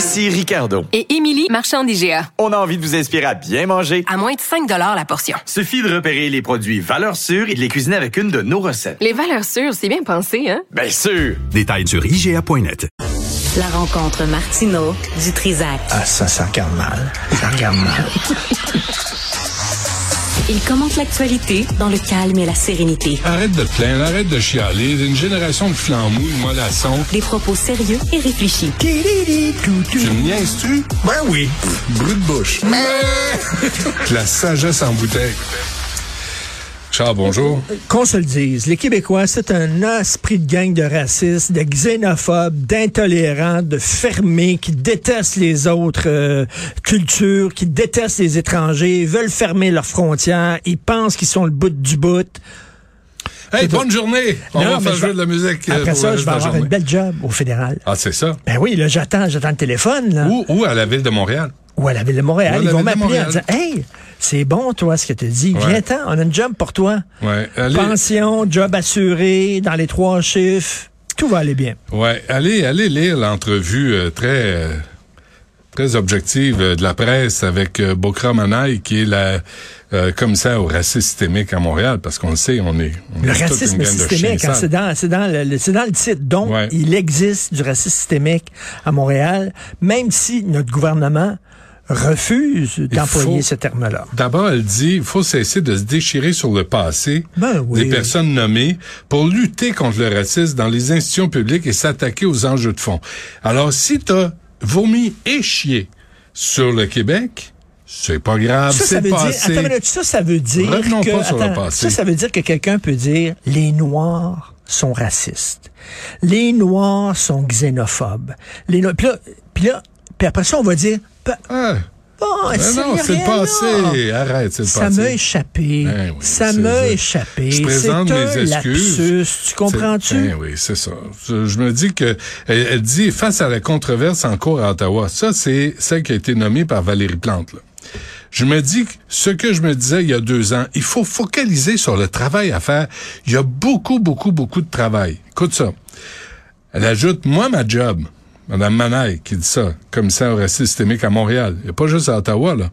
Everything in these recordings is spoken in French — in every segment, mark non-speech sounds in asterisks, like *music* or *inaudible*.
Ici Ricardo. Et Émilie, marchand d'IGA. On a envie de vous inspirer à bien manger. À moins de 5 la portion. Suffit de repérer les produits valeurs sûres et de les cuisiner avec une de nos recettes. Les valeurs sûres, c'est bien pensé, hein? Bien sûr! Détails sur IGA.net. La rencontre Martino du Trisac. Ah, ça, ça regarde mal. Ça regarde mal. *laughs* Il commente l'actualité dans le calme et la sérénité. Arrête de te plaindre, arrête de chialer. Une génération de flambous, de mollassons. Des propos sérieux et réfléchis. Tu me niaises-tu? Ben oui. Brut de bouche. La sagesse en bouteille. Charles, bonjour. Qu'on se le dise, les Québécois, c'est un esprit de gang de racistes, de xénophobes, d'intolérants, de fermés, qui détestent les autres euh, cultures, qui détestent les étrangers, veulent fermer leurs frontières, ils pensent qu'ils sont le bout du bout. Hey, bonne journée! On Non, va faire jouer vais- de la musique. euh, Après ça, je vais avoir journée. une belle job au fédéral. Ah, c'est ça? Ben oui, là, j'attends, j'attends le téléphone, là. Ou à la ville de Montréal? Ou à la ville de Montréal. Ils vont m'appeler en disant, hey, c'est bon, toi, ce que tu dis. Ouais. Viens-t'en, on a une job pour toi. Ouais. Allez, Pension, job assuré, dans les trois chiffres. Tout va aller bien. ouais, allez, allez lire l'entrevue euh, très, euh, très objective euh, de la presse avec euh, Bokra Manaï, qui est la euh, commissaire au racisme systémique à Montréal, parce qu'on le sait, on est, on Le racisme systémique, hein, c'est dans, c'est dans, le, dans le titre. Donc, il existe du racisme systémique à Montréal, même si notre gouvernement refuse d'employer ce terme-là. D'abord, elle dit il faut cesser de se déchirer sur le passé Ben oui. des personnes nommées pour lutter contre le racisme dans les institutions publiques et s'attaquer aux enjeux de fond. Alors, si t'as vomi et chié sur le Québec, c'est pas grave, c'est veut dire, passé. attends minute, ça, ça veut dire Revenons que, pas sur le passé. ça, ça veut dire que quelqu'un peut dire les Noirs sont racistes. Les Noirs sont xénophobes. Les Noirs, puis là, puis là, puis après ça, on va dire, Ah, bon, ben c'est non, c'est le passé. Arrête, c'est le Ça passé. m'a échappé. Ben oui, ça m'a ça. échappé. Je présente mes excuses. lapsus. Tu comprends-tu? Ben oui, c'est ça. Je, je me dis que elle, elle dit face à la controverse en cours à Ottawa. Ça, c'est celle qui a été nommée par Valérie Plante. là. Je me dis que ce que je me disais il y a deux ans, il faut focaliser sur le travail à faire. Il y a beaucoup, beaucoup, beaucoup de travail. Écoute ça. Elle ajoute, moi, ma job, Madame Manaille qui dit ça, commissaire au racisme systémique à Montréal. Il n'y a pas juste à Ottawa, là.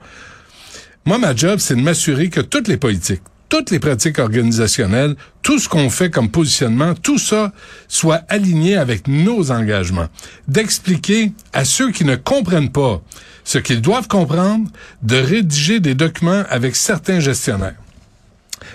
Moi, ma job, c'est de m'assurer que toutes les politiques, toutes les pratiques organisationnelles, tout ce qu'on fait comme positionnement, tout ça soit aligné avec nos engagements. D'expliquer à ceux qui ne comprennent pas ce qu'ils doivent comprendre, de rédiger des documents avec certains gestionnaires.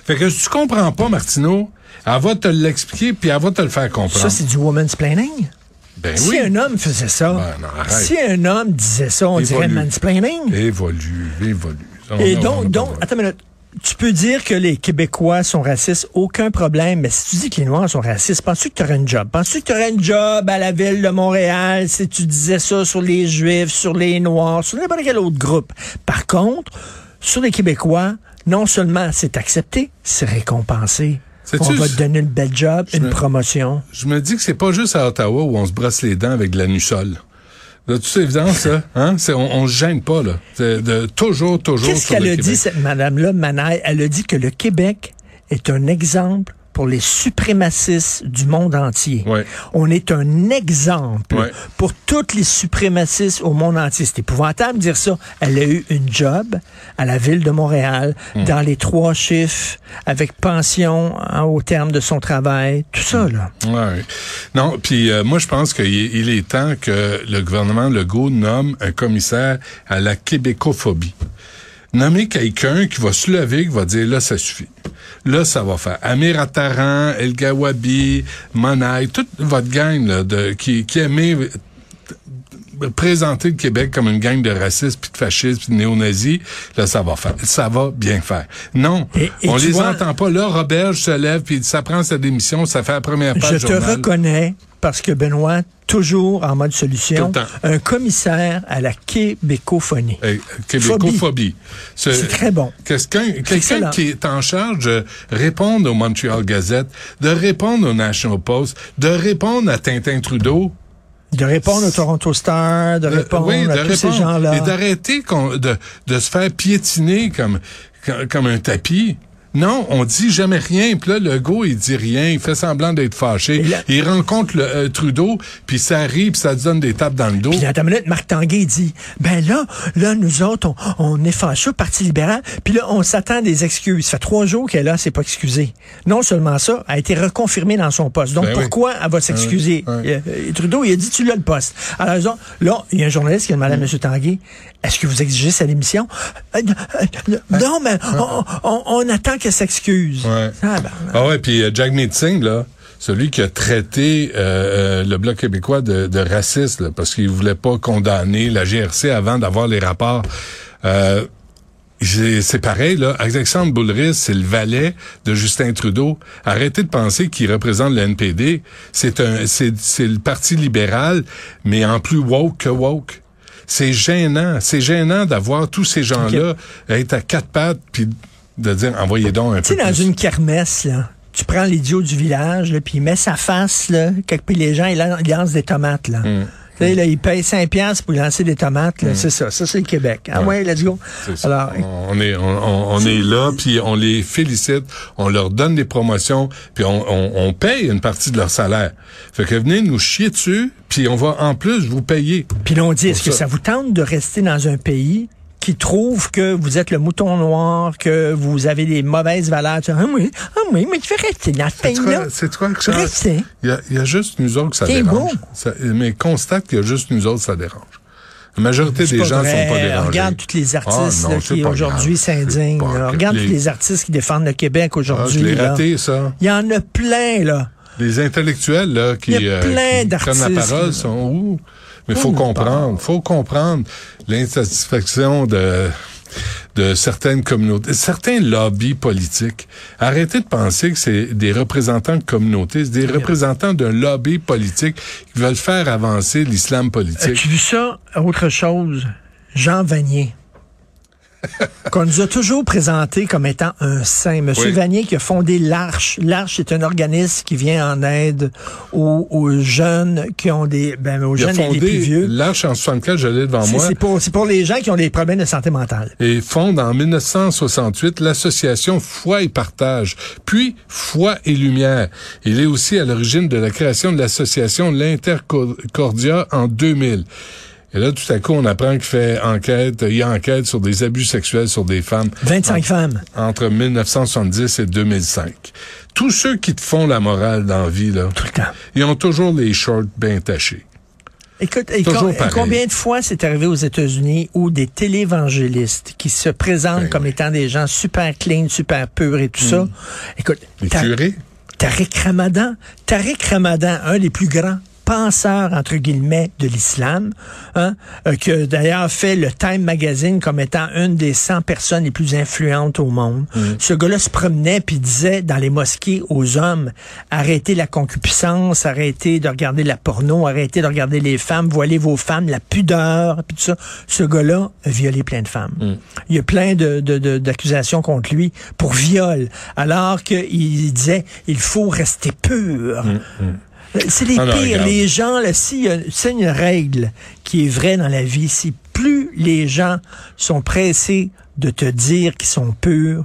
Fait que si tu comprends pas, Martineau, elle va te l'expliquer puis elle va te le faire comprendre. Ça, c'est du woman's planning? Ben Si oui. un homme faisait ça, Ben non, si un homme disait ça, on dirait Évolue. mansplaining. Évolue, évolue. On Et donc, donc, attends une minute. Tu peux dire que les Québécois sont racistes, aucun problème, mais si tu dis que les Noirs sont racistes, penses-tu que tu aurais une job? Penses-tu que tu aurais une job à la ville de Montréal si tu disais ça sur les Juifs, sur les Noirs, sur n'importe quel autre groupe? Par contre, sur les Québécois, non seulement c'est accepté, c'est récompensé. On va je- te donner une belle job, une me- promotion. Je me dis que c'est pas juste à Ottawa où on se brosse les dents avec de la nussole. De toute évidence, hein? C'est, on, se gêne pas, là. C'est de, toujours, toujours. Qu'est-ce qu'elle le a dit, cette madame-là, Manaille? Elle a dit que le Québec est un exemple pour les suprémacistes du monde entier. Ouais. On est un exemple Ouais. pour toutes les suprémacistes au monde entier. C'est épouvantable de dire ça. Elle a eu une job à la ville de Montréal, Hmm. dans les trois chiffres, avec pension hein, au terme de son travail, tout ça, là. Ouais. Non, puis euh, moi je pense qu'il est- il est temps que le gouvernement Legault nomme un commissaire à la québécophobie. Nommer quelqu'un qui va se lever, qui va dire là ça suffit. Là ça va faire. Amir Attaran, El Gawabi, Monaï, toute votre gang là, de qui qui aimait présenter le Québec comme une gang de racistes puis de fascistes puis de néo-nazis, là ça va faire. Ça va bien faire. Non, Et- et on les vois- entend pas là Robert se lève puis ça prend sa démission, ça fait la première page Je te reconnais parce que Benoît, toujours en mode solution, un commissaire à la québécophonie. Hey, québécophobie. C'est très bon. Quelqu'un excellent. qui est en charge de répondre au Montreal Gazette, de répondre au National Post, de répondre à Tintin Trudeau. De répondre au Toronto Star, de répondre oui, à de tous ces gens-là. Et d'arrêter de, de se faire piétiner comme un tapis. Non, on dit jamais rien. Puis là, le go, il dit rien. Il fait semblant d'être fâché. Là- il rencontre le, euh, Trudeau, puis ça rit, puis ça donne des tapes dans le dos. Puis à ta minute, Marc Tanguay dit, ben là, là, nous autres, on, on est fâchés au Parti libéral, puis là, on s'attend des excuses. Ça fait trois jours qu'elle là, c'est pas excusé. Non seulement ça, elle a été reconfirmée dans son poste. Donc, Ben oui. pourquoi elle va s'excuser? Ouais, ouais. Euh, euh, Trudeau, il a dit, tu l'as le poste. Alors, là, il y a un journaliste qui a demandé à M. Tanguay, est-ce que vous exigez sa démission? Euh, euh, euh, non, mais on, on- on attend qu'elle s'excuse. Ouais. Ah, ben, Ah ouais, puis euh, Jagmeet Singh, là, celui qui a traité euh, euh, le Bloc québécois de, de raciste, là, parce qu'il voulait pas condamner la GRC avant d'avoir les rapports. Euh, c'est pareil, là. Alexandre Boulris, c'est le valet de Justin Trudeau. Arrêtez de penser qu'il représente le NPD. C'est un, c'est, c'est le Parti libéral, mais en plus woke que woke. C'est gênant. C'est gênant d'avoir tous ces gens-là être à quatre pattes puis de dire envoyez donc un Tu peu sais, dans plus. une kermesse, là, tu prends l'idiot du village, puis il met sa face, là, quelque puis les gens, ils lan- ils lancent des tomates, là. Mm. Tu là, il paye 5 piastres pour lancer des tomates, là. C'est ça. Ça, c'est le Québec. Ah ouais, let's go. C'est ça. Alors, on est on, on- on est là puis on les félicite, on leur donne des promotions puis on, paye une partie de leur salaire. Fait que venez nous chier dessus puis on va en plus vous payer. puis là, on dit, est-ce que ça vous tente de rester dans un pays qui trouve que vous êtes le mouton noir, que vous avez des mauvaises valeurs? Tu dis, Ah oui, ah oui, mais tu fais rester dans ce C'est pays-là. quoi, c'est quoi que ça? Restez. Il y a, il y a juste nous autres que ça dérange. Ça- mais constate qu'il y a juste nous autres ça dérange. La majorité des gens vrai. sont pas dérangés. Regarde tous les artistes Ah, non, là, c'est qui aujourd'hui s'indignent. Là. Regarde Les- tous les artistes qui défendent le Québec Ah, aujourd'hui. là. raté ça. Il y en a plein, là. Les intellectuels là qui, Il y a plein euh, qui prennent la parole là. sont où? Mais faut Où comprendre, faut comprendre l'insatisfaction de de certaines communautés, certains lobbies politiques. Arrêtez de penser que c'est des représentants de communautés, c'est des représentants d'un lobby politique qui veulent faire avancer l'islam politique. As-tu vu ça? Autre chose. Jean Vanier. *laughs* qu'on nous a toujours présenté comme étant un saint. Monsieur Oui. Vanier qui a fondé l'Arche. L'Arche est un organisme qui vient en aide aux, aux jeunes qui ont des, ben, aux Il a jeunes les- les plus fondé vieux. l'Arche en 64, je l'ai devant moi. c'est pour, c'est pour les gens qui ont des problèmes de santé mentale. et fonde en 1968 l'association Foi et Partage, puis Foi et Lumière. Il est aussi à l'origine de la création de l'association L'Intercordia en 2000. Et là, tout à coup, on apprend qu'il fait enquête, il enquête sur des abus sexuels sur des femmes 25 femmes. entre 1970 et 2005. Tous ceux qui te font la morale dans la vie, là, Tout le temps. ils ont toujours les shorts bien tachés. Écoute, et com- pareil. combien de fois c'est arrivé aux États-Unis où des télévangélistes qui se présentent Ben comme étant des gens super clean, super purs et tout ça. Écoute, Les ta- curés? Tariq Ramadan, Tariq Ramadan, un des plus grands penseurs entre guillemets de l'islam, hein, euh, que d'ailleurs fait le Time Magazine comme étant une des 100 personnes les plus influentes au monde. Ce gars-là se promenait puis disait dans les mosquées aux hommes arrêtez la concupiscence, arrêtez de regarder la porno, arrêtez de regarder les femmes, voilez vos femmes, la pudeur puis tout ça. Ce gars-là a violé plein de femmes. Il y a plein de, de- de- d'accusations contre lui pour viol, alors qu'il disait il faut rester pur. C'est les Ah pires. regarde. Les gens, là, si, c'est une règle qui est vraie dans la vie, si plus les gens sont pressés de te dire qu'ils sont purs,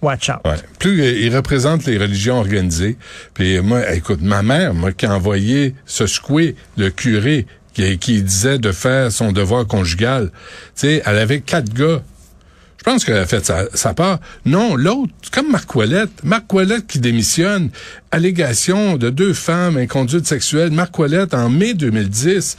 watch out. Ouais. Plus euh, il représente les religions organisées. Puis moi, écoute, ma mère, moi, qui a envoyé ce secouer le curé qui, qui disait de faire son devoir conjugal. Tu sais, elle avait quatre gars. Je pense qu'elle a fait sa, sa part. Non, l'autre, comme Marc Ouellette. Marc Ouellette qui démissionne. Allégation de deux femmes, inconduite sexuelle. Marc Ouellette, en mai 2010,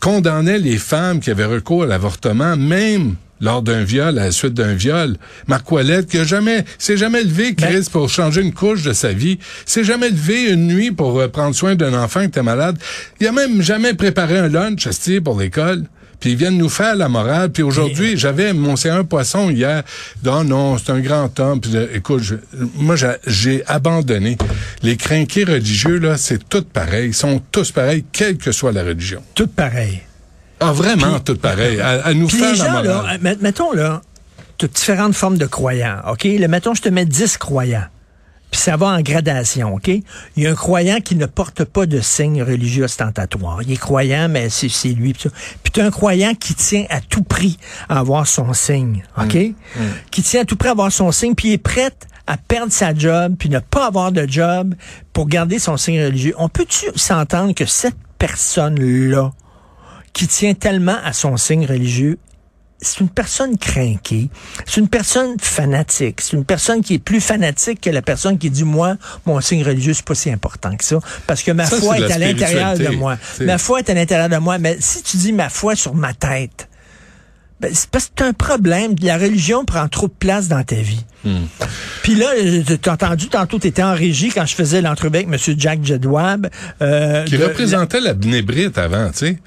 condamnait les femmes qui avaient recours à l'avortement, même lors d'un viol, à la suite d'un viol. Marc Ouellette, qui a jamais, s'est jamais levé, Chris, pour changer une couche de sa vie, s'est jamais levé une nuit pour euh, prendre soin d'un enfant qui était malade. Il a même jamais préparé un lunch, pour l'école. Puis ils viennent nous faire la morale. Puis aujourd'hui, j'avais mon un poisson hier. Non, non, c'est un grand homme. Puis, euh, écoute, je- moi, j'ai- abandonné. Les crinqués religieux, là, c'est tout pareil. Ils sont tous pareils, quelle que soit la religion. Tout pareil. Ah, vraiment, tout pareil. À, à nous Puis faire les la gens, là, morale. euh, met- mettons, là, toutes différentes formes de croyants, OK? Là, mettons, je te mets 10 croyants. Puis ça va en gradation, OK? Il y a un croyant qui ne porte pas de signe religieux ostentatoire. Il est croyant, mais c'est c'est lui. Puis tu as un croyant qui tient à tout prix à avoir son signe, OK? Qui tient à tout prix à avoir son signe, puis il est prêt à perdre sa job, puis ne pas avoir de job pour garder son signe religieux. On peut-tu s'entendre que cette personne-là, qui tient tellement à son signe religieux, c'est une personne crainquée, c'est une personne fanatique, c'est une personne qui est plus fanatique que la personne qui dit moi mon signe religieux c'est pas si important que ça parce que ma Ça, foi c'est est la à l'intérieur de moi. Ma foi est à l'intérieur de moi, mais si tu dis ma foi sur ma tête, ben, c'est parce que t'as un problème. La religion prend trop de place dans ta vie. Hmm. Puis là, t'as entendu tantôt, t'étais en régie quand je faisais l'entrevue avec M. Jack Jedwab. euh, qui de- représentait la Bnébrite avant, tu sais.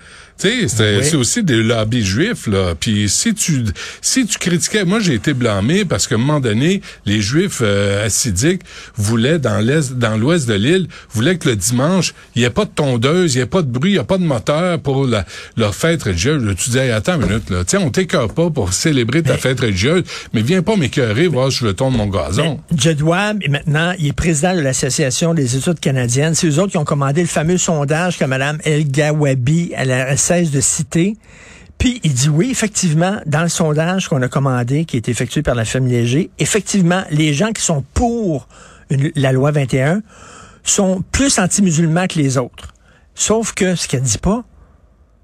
Tu sais, c'était- Oui. c'est aussi des lobbies juifs, là. Puis si tu si tu critiquais, moi j'ai été blâmé parce qu'à un moment donné, les juifs euh, assidiques voulaient dans l'est, dans l'ouest de l'île, voulaient que le dimanche, il n'y ait pas de tondeuse, il n'y ait pas de bruit, il n'y a pas de moteur pour la, leur fête religieuse. Là, tu dis, Hey, attends une minute, là. Tu sais, on t'écœure pas pour célébrer ta fête religieuse, mais viens pas m'écœurer, voir si je le tourne mon gazon. Jedwab, maintenant, il est président de l'Association des études canadiennes. C'est eux autres qui ont commandé le fameux sondage que Mme El Gawabi, elle, elle de citer. Puis il dit oui, effectivement, dans le sondage qu'on a commandé, qui est effectué par la famille Léger, effectivement, les gens qui sont pour une- la loi 21 sont plus anti-musulmans que les autres. Sauf que ce qu'elle dit pas,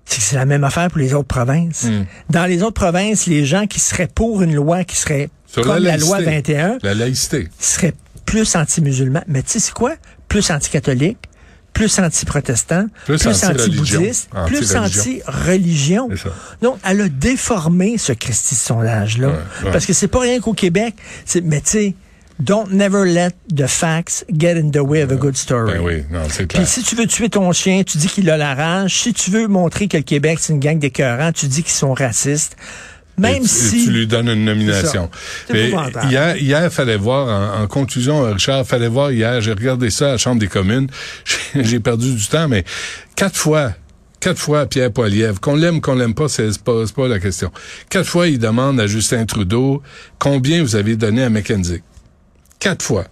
c'est que c'est la même affaire pour les autres provinces. Hmm. Dans les autres provinces, les gens qui seraient pour une loi qui serait Sur comme la, loi laïcité. 21 La laïcité. seraient plus anti-musulmans. Mais tu sais, c'est quoi? Plus anti-catholique, plus anti-protestant, Plus anti-bouddhiste, plus Anti-religion. Donc, elle a déformé ce Christie sondage-là. Ouais, ouais. Parce que c'est pas rien qu'au Québec. Mais tu sais, don't never let the facts get in the way of a good story. Ben oui, non, c'est Puis si tu veux tuer ton chien, tu dis qu'il a la rage. Si tu veux montrer que le Québec, c'est une gang d'écœurants, tu dis qu'ils sont racistes. Même Et tu, si... tu lui donnes une nomination. Épouvantable. hier, hier, fallait voir, en, en conclusion, Richard, fallait voir hier, j'ai regardé ça à la Chambre des communes, *laughs* j'ai perdu du temps, mais quatre fois, quatre fois Pierre Poilievre, qu'on l'aime, qu'on l'aime pas, c'est pas, pas la question. Quatre fois, il demande à Justin Trudeau combien vous avez donné à McKenzie. Quatre fois.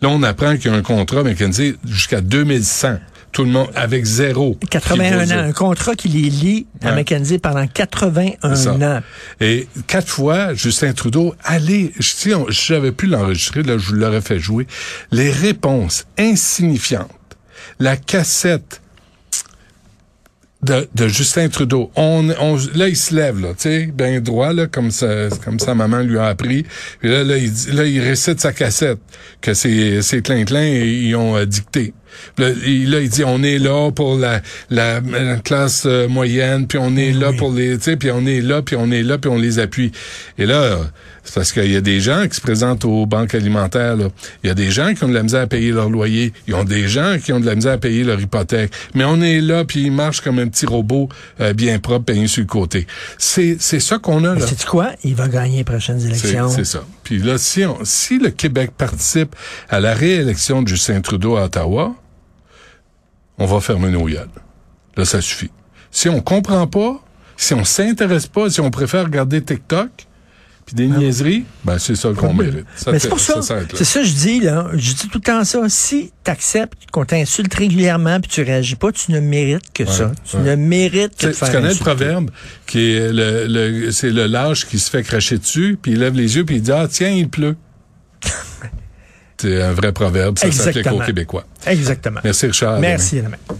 Là, on apprend qu'il y a un contrat McKenzie jusqu'à 2100. Tout le monde, avec zéro. 81 Qui ans, un contrat qui les lie à Ouais. Mackenzie pendant 81 C'est ça. ans. Et quatre fois, Justin Trudeau, allez, je- si j'avais pu l'enregistrer, là, je vous l'aurais fait jouer. Les réponses insignifiantes, la cassette de, de Justin Trudeau. On, on, là, il se lève, là, tu sais, bien droit, là, comme sa, comme sa maman lui a appris. Puis là, là, il, dit- là, il récite sa cassette que ses, ses clin-clin, ils ont euh, dicté. Là il, là, il dit, on est là pour la, la, la classe euh, moyenne, puis on est là pour les, tu sais, puis on est là, puis on est là, puis on les appuie. Et là, c'est parce qu'il y a des gens qui se présentent aux banques alimentaires. Il y a des gens qui ont de la misère à payer leur loyer. Ils ont des gens qui ont de la misère à payer leur hypothèque. Mais on est là, puis ils marchent comme un petit robot euh, bien propre, payé sur le côté. C'est, c'est ça qu'on a là. C'est quoi? Il va gagner les prochaines élections. c'est ça. Puis là, si, on, si le Québec participe à la réélection de Justin Trudeau à Ottawa, on va fermer nos gueules. Là, ça suffit. Si on comprend pas, si on s'intéresse pas, si on préfère regarder TikTok, puis des niaiseries, ben c'est ça qu'on mérite. Mais c'est pour ça, c'est que je dis, là. Je dis tout le temps ça. Si tu acceptes qu'on t'insulte régulièrement puis tu réagis pas, tu ne mérites que ça. Tu ouais. ne mérites que Tu de faire tu connais le proverbe qui est le, le c'est le lâche qui se fait cracher dessus, puis il lève les yeux puis il dit ah tiens il pleut. C'est un vrai proverbe, ça s'applique aux Québécois. Exactement. Merci Richard. Merci.